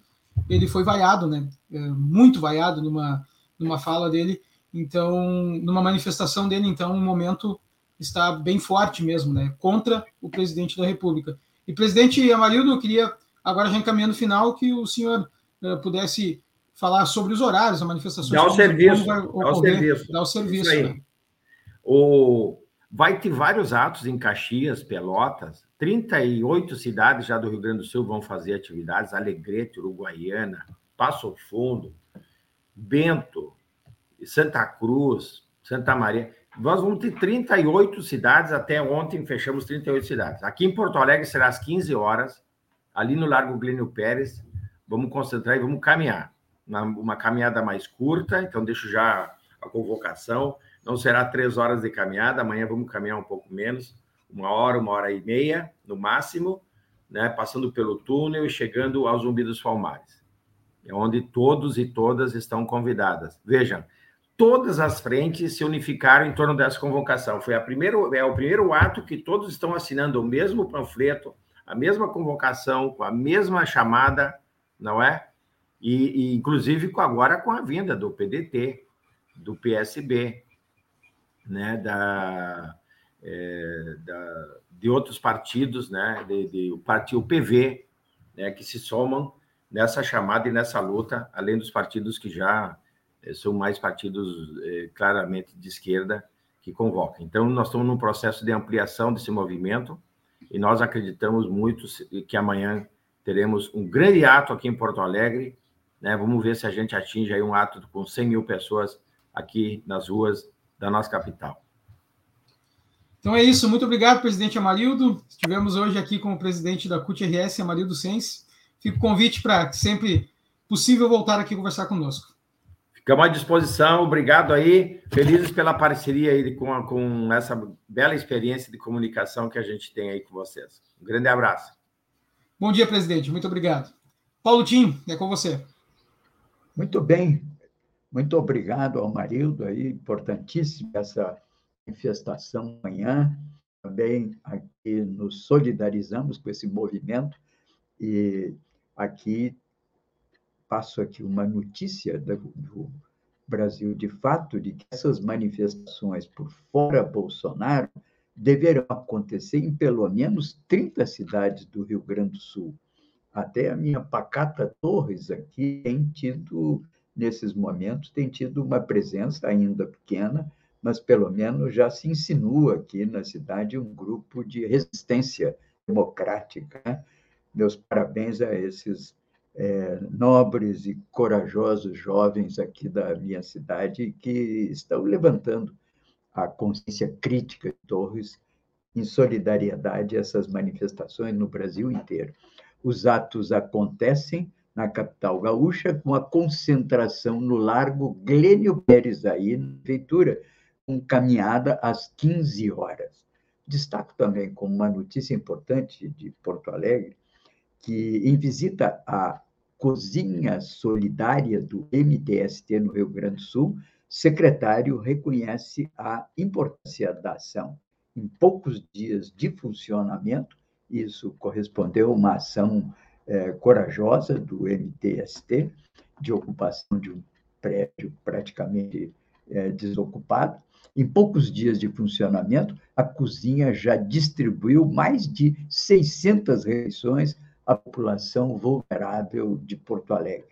ele foi vaiado, né? É, muito vaiado numa, numa fala dele. Então, numa manifestação dele, então, um momento está bem forte mesmo, né? Contra o presidente da República. E, presidente Amarildo, eu queria Agora, já encaminhando o final, que o senhor uh, pudesse falar sobre os horários da manifestação. Dá o serviço. Dá o serviço. Dá o serviço. Né? O, Vai ter vários atos em Caxias, Pelotas, 38 cidades já do Rio Grande do Sul vão fazer atividades, Alegrete, Uruguaiana, Passo Fundo, Bento, Santa Cruz, Santa Maria. Nós vamos ter 38 cidades, até ontem fechamos 38 cidades. Aqui em Porto Alegre será às 15 horas, ali no Largo Glênio Pérez. Vamos concentrar e vamos caminhar. Uma caminhada mais curta, então deixo já a convocação. Não será três horas de caminhada, amanhã vamos caminhar um pouco menos, uma hora, uma hora e meia, no máximo, né? passando pelo túnel e chegando ao Zumbi dos Palmares, é onde todos e todas estão convidadas. Vejam, todas as frentes se unificaram em torno dessa convocação. Foi a primeiro, é o primeiro ato que todos estão assinando o mesmo panfleto, a mesma convocação, com a mesma chamada, não é? E, e inclusive agora com a vinda do PDT, do PSB, né? Da, é, da, de outros partidos, né? De, de, o partido PV, né? Que se somam nessa chamada e nessa luta, além dos partidos que já eh, são mais partidos eh, claramente de esquerda que convocam. Então, nós estamos num processo de ampliação desse movimento e nós acreditamos muito que amanhã teremos um grande ato aqui em Porto Alegre. Né? Vamos ver se a gente atinge aí um ato com 100 mil pessoas aqui nas ruas da nossa capital. Então é isso. Muito obrigado, presidente Amarildo. Estivemos hoje aqui com o presidente da CUT-RS, Amarildo Sens. Fico o convite para sempre possível voltar aqui conversar conosco. Ficamos à disposição, obrigado aí. Felizes pela parceria aí com, com essa bela experiência de comunicação que a gente tem aí com vocês. Um grande abraço. Bom dia, presidente. Muito obrigado. Paulo Tim, é com você. Muito bem. Muito obrigado ao Marildo aí, importantíssima essa manifestação amanhã. Também aqui nos solidarizamos com esse movimento e aqui passo aqui uma notícia do, do Brasil de fato de que essas manifestações por fora Bolsonaro deverão acontecer em pelo menos 30 cidades do Rio Grande do Sul. Até a minha pacata Torres aqui tem tido, nesses momentos, tem tido uma presença ainda pequena, mas pelo menos já se insinua aqui na cidade um grupo de resistência democrática. Né? Meus parabéns a esses é, nobres e corajosos jovens aqui da minha cidade que estão levantando a consciência crítica de Torres em solidariedade a essas manifestações no Brasil inteiro. Os atos acontecem na capital gaúcha com a concentração no Largo Glênio Pérez aí, na prefeitura, com caminhada às 15 horas. Destaco também como uma notícia importante de Porto Alegre que, em visita à Cozinha Solidária do MTST no Rio Grande do Sul, secretário reconhece a importância da ação. Em poucos dias de funcionamento, isso correspondeu a uma ação é, corajosa do MTST, de ocupação de um prédio praticamente é, desocupado. Em poucos dias de funcionamento, a cozinha já distribuiu mais de 600 refeições a população vulnerável de Porto Alegre.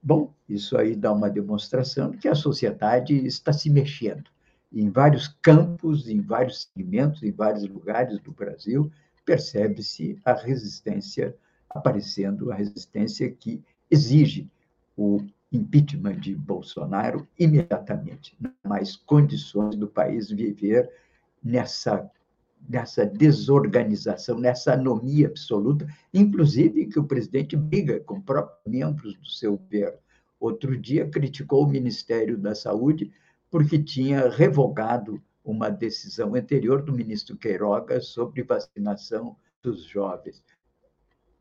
Bom, isso aí dá uma demonstração de que a sociedade está se mexendo. Em vários campos, em vários segmentos, em vários lugares do Brasil, percebe-se a resistência aparecendo, a resistência que exige o impeachment de Bolsonaro imediatamente. Mais condições do país viver nessa nessa desorganização, nessa anomia absoluta, inclusive que o presidente briga com próprios membros do seu governo. Outro dia criticou o Ministério da Saúde porque tinha revogado uma decisão anterior do ministro Queiroga sobre vacinação dos jovens.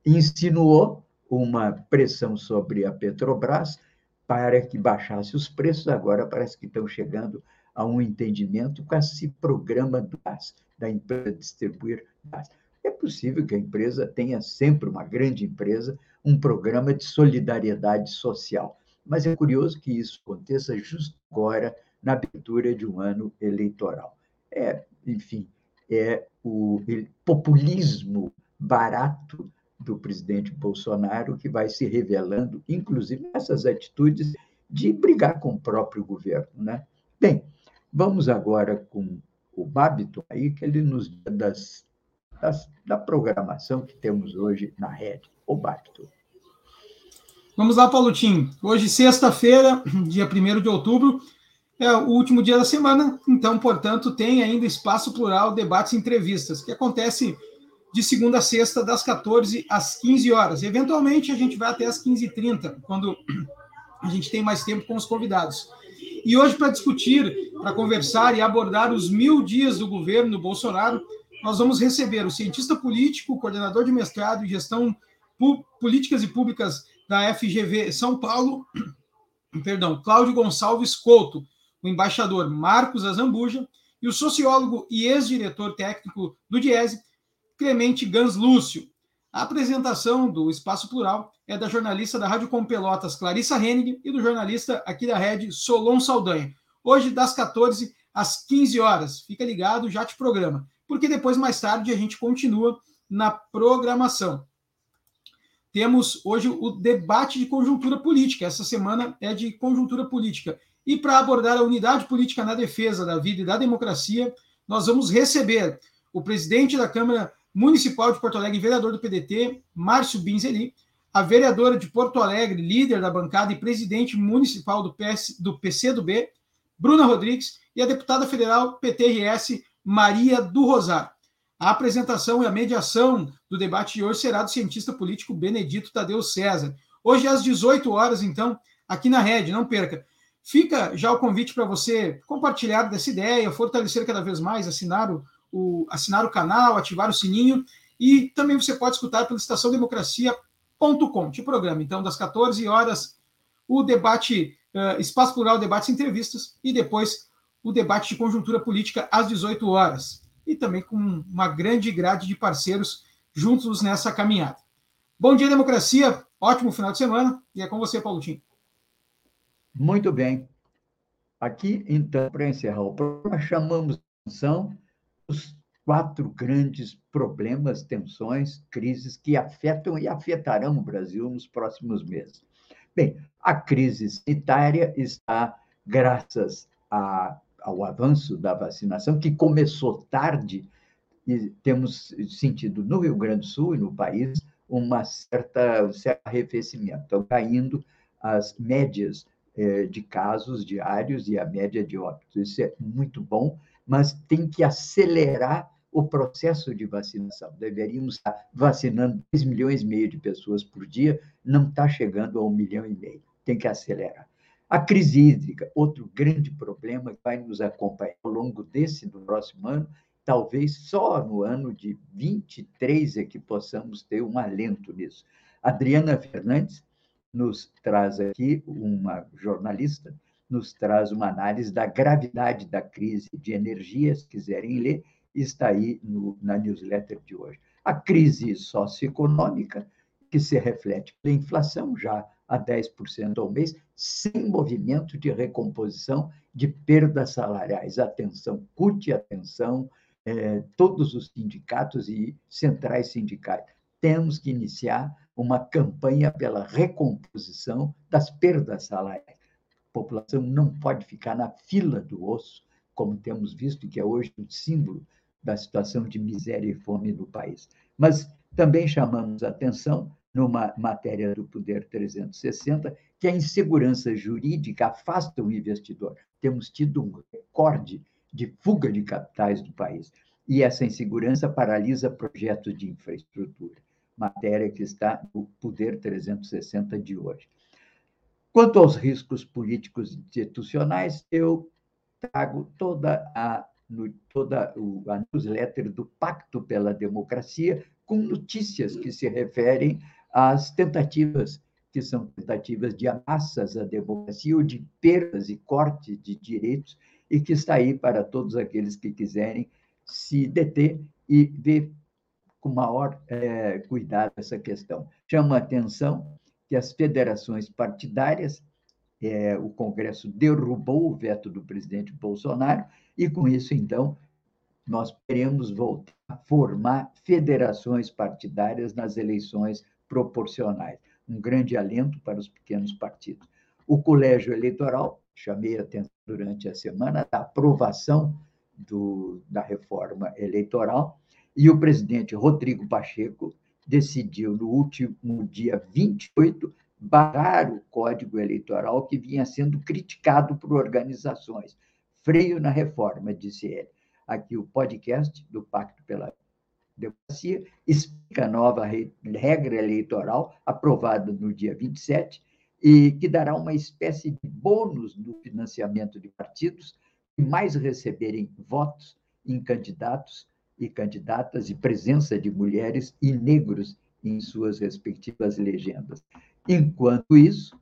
Insinuou uma pressão sobre a Petrobras para que baixasse os preços, agora parece que estão chegando a um entendimento com esse programa do gás, da empresa distribuir gás. É possível que a empresa tenha sempre, uma grande empresa, um programa de solidariedade social. Mas é curioso que isso aconteça justo agora, na abertura de um ano eleitoral. É, enfim, é o populismo barato do presidente Bolsonaro que vai se revelando, inclusive nessas atitudes de brigar com o próprio governo. Né? Bem, Vamos agora com o Babiton aí, que ele nos dê das, das, da programação que temos hoje na rede. O Babiton. Vamos lá, Paulotinho. Hoje, sexta-feira, dia 1 de outubro, é o último dia da semana, então, portanto, tem ainda espaço plural, debates e entrevistas, que acontece de segunda a sexta, das 14 às 15 horas. Eventualmente, a gente vai até às 15h30, quando a gente tem mais tempo com os convidados. E hoje, para discutir, para conversar e abordar os mil dias do governo Bolsonaro, nós vamos receber o cientista político, coordenador de mestrado em gestão políticas e públicas da FGV São Paulo, perdão, Cláudio Gonçalves Couto, o embaixador Marcos Azambuja e o sociólogo e ex-diretor técnico do Diese, Clemente Gans Lúcio. A apresentação do Espaço Plural é da jornalista da Rádio Com Pelotas, Clarissa Hennig, e do jornalista aqui da Rede, Solon Saldanha. Hoje, das 14 às 15 horas. Fica ligado, já te programa. Porque depois, mais tarde, a gente continua na programação. Temos hoje o debate de conjuntura política. Essa semana é de conjuntura política. E para abordar a unidade política na defesa da vida e da democracia, nós vamos receber o presidente da Câmara Municipal de Porto Alegre, vereador do PDT, Márcio Binzeli, a vereadora de Porto Alegre, líder da bancada e presidente municipal do, PS, do PCdoB, Bruna Rodrigues, e a deputada federal PTRS, Maria do Rosário. A apresentação e a mediação do debate de hoje será do cientista político Benedito Tadeu César. Hoje às 18 horas, então, aqui na rede, não perca. Fica já o convite para você compartilhar dessa ideia, fortalecer cada vez mais, assinar o, o, assinar o canal, ativar o sininho e também você pode escutar pela estaçãodemocracia.com, de programa. Então, das 14 horas, o debate, uh, Espaço Plural, debates e entrevistas, e depois o debate de conjuntura política às 18 horas. E também com uma grande grade de parceiros juntos nessa caminhada. Bom dia, democracia. Ótimo final de semana. E é com você, Paulotinho. Muito bem. Aqui, então, para encerrar o programa, chamamos atenção os quatro grandes problemas, tensões, crises que afetam e afetarão o Brasil nos próximos meses. Bem, a crise sanitária está, graças a, ao avanço da vacinação, que começou tarde, e temos sentido no Rio Grande do Sul e no país uma certa, um certo arrefecimento. Estão caindo as médias eh, de casos diários e a média de óbitos. Isso é muito bom mas tem que acelerar o processo de vacinação. Deveríamos estar vacinando 2 milhões e meio de pessoas por dia, não está chegando a um milhão e meio. Tem que acelerar. A crise hídrica, outro grande problema que vai nos acompanhar ao longo desse do próximo ano, talvez só no ano de 23 é que possamos ter um alento nisso. Adriana Fernandes nos traz aqui, uma jornalista, nos traz uma análise da gravidade da crise de energia, se quiserem ler, está aí no, na newsletter de hoje. A crise socioeconômica, que se reflete pela inflação já a 10% ao mês, sem movimento de recomposição de perdas salariais. Atenção, CUT, atenção, eh, todos os sindicatos e centrais sindicais. Temos que iniciar uma campanha pela recomposição das perdas salariais população não pode ficar na fila do osso, como temos visto, que é hoje um símbolo da situação de miséria e fome no país. Mas também chamamos atenção, numa matéria do Poder 360, que a insegurança jurídica afasta o investidor. Temos tido um recorde de fuga de capitais do país. E essa insegurança paralisa projetos de infraestrutura. Matéria que está no Poder 360 de hoje. Quanto aos riscos políticos institucionais, eu trago toda a, no, toda a newsletter do Pacto pela Democracia, com notícias que se referem às tentativas, que são tentativas de ameaças à democracia ou de perdas e cortes de direitos, e que está aí para todos aqueles que quiserem se deter e ver com maior é, cuidado essa questão. Chama atenção que as federações partidárias, é, o Congresso derrubou o veto do presidente Bolsonaro, e com isso, então, nós queremos voltar a formar federações partidárias nas eleições proporcionais. Um grande alento para os pequenos partidos. O colégio eleitoral, chamei a atenção durante a semana, da aprovação do, da reforma eleitoral, e o presidente Rodrigo Pacheco decidiu, no último dia 28, barrar o Código Eleitoral que vinha sendo criticado por organizações. Freio na reforma, disse ele. Aqui o podcast do Pacto pela Democracia explica a nova regra eleitoral aprovada no dia 27 e que dará uma espécie de bônus no financiamento de partidos que mais receberem votos em candidatos e candidatas e presença de mulheres e negros em suas respectivas legendas. Enquanto isso,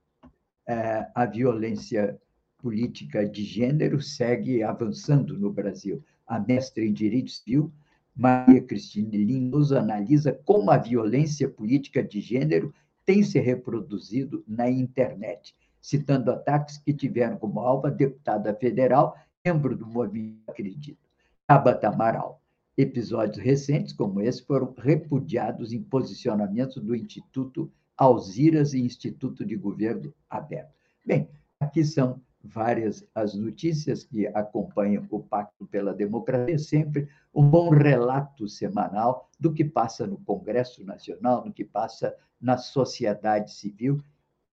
é, a violência política de gênero segue avançando no Brasil. A mestra em Direito Civil, Maria Cristina Lindoso, analisa como a violência política de gênero tem se reproduzido na internet, citando ataques que tiveram como alvo a deputada federal, membro do movimento Acredito, Tabata Amaral. Episódios recentes como esse foram repudiados em posicionamentos do Instituto Alziras e Instituto de Governo Aberto. Bem, aqui são várias as notícias que acompanham o Pacto pela Democracia, sempre um bom relato semanal do que passa no Congresso Nacional, do que passa na sociedade civil,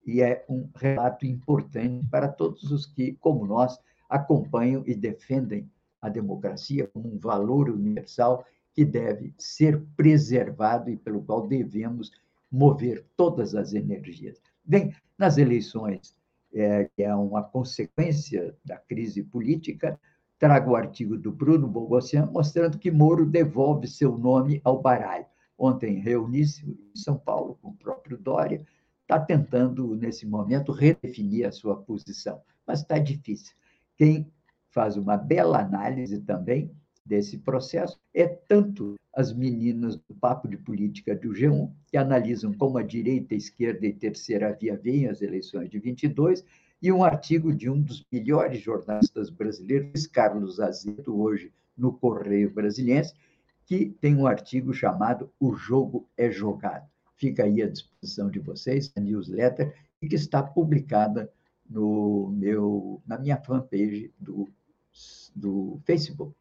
e é um relato importante para todos os que, como nós, acompanham e defendem a democracia como um valor universal que deve ser preservado e pelo qual devemos mover todas as energias. Bem, nas eleições, é, que é uma consequência da crise política, trago o artigo do Bruno Bogossian mostrando que Moro devolve seu nome ao baralho. Ontem reuni-se em São Paulo com o próprio Dória, está tentando, nesse momento, redefinir a sua posição, mas está difícil. Quem faz uma bela análise também desse processo é tanto as meninas do Papo de Política do G1, que analisam como a direita, a esquerda e terceira via veem as eleições de 22, e um artigo de um dos melhores jornalistas brasileiros, Carlos Azedo, hoje no Correio Brasiliense, que tem um artigo chamado O Jogo é Jogado. Fica aí à disposição de vocês, a newsletter, e que está publicada no meu, na minha fanpage do do Facebook.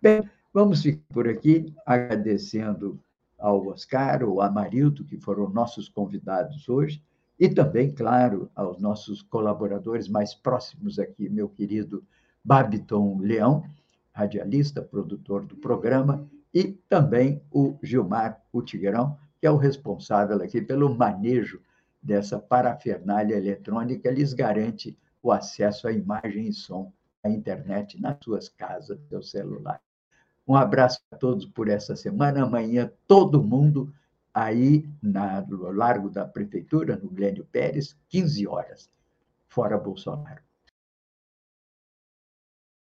Bem, vamos ficar por aqui, agradecendo ao Oscar, ao Amarildo, que foram nossos convidados hoje, e também, claro, aos nossos colaboradores mais próximos aqui, meu querido Babiton Leão, radialista, produtor do programa, e também o Gilmar Utigrão, que é o responsável aqui pelo manejo dessa parafernália eletrônica, lhes garante o acesso à imagem e som a internet nas suas casas, seu celular. Um abraço a todos por essa semana. Amanhã, todo mundo aí na, no Largo da Prefeitura, no Glênio Pérez, 15 horas. Fora Bolsonaro.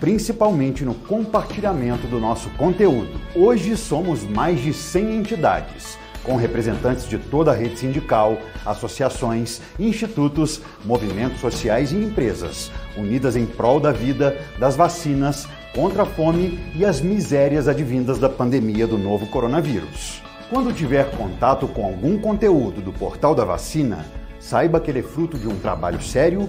principalmente no compartilhamento do nosso conteúdo. Hoje somos mais de 100 entidades, com representantes de toda a rede sindical, associações, institutos, movimentos sociais e empresas, unidas em prol da vida, das vacinas, contra a fome e as misérias advindas da pandemia do novo coronavírus. Quando tiver contato com algum conteúdo do Portal da Vacina, saiba que ele é fruto de um trabalho sério,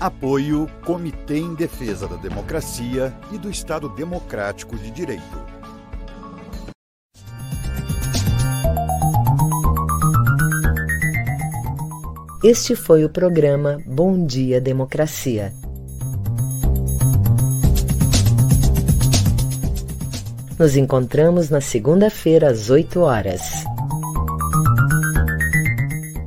Apoio Comitê em Defesa da Democracia e do Estado Democrático de Direito. Este foi o programa Bom Dia Democracia. Nos encontramos na segunda-feira às 8 horas.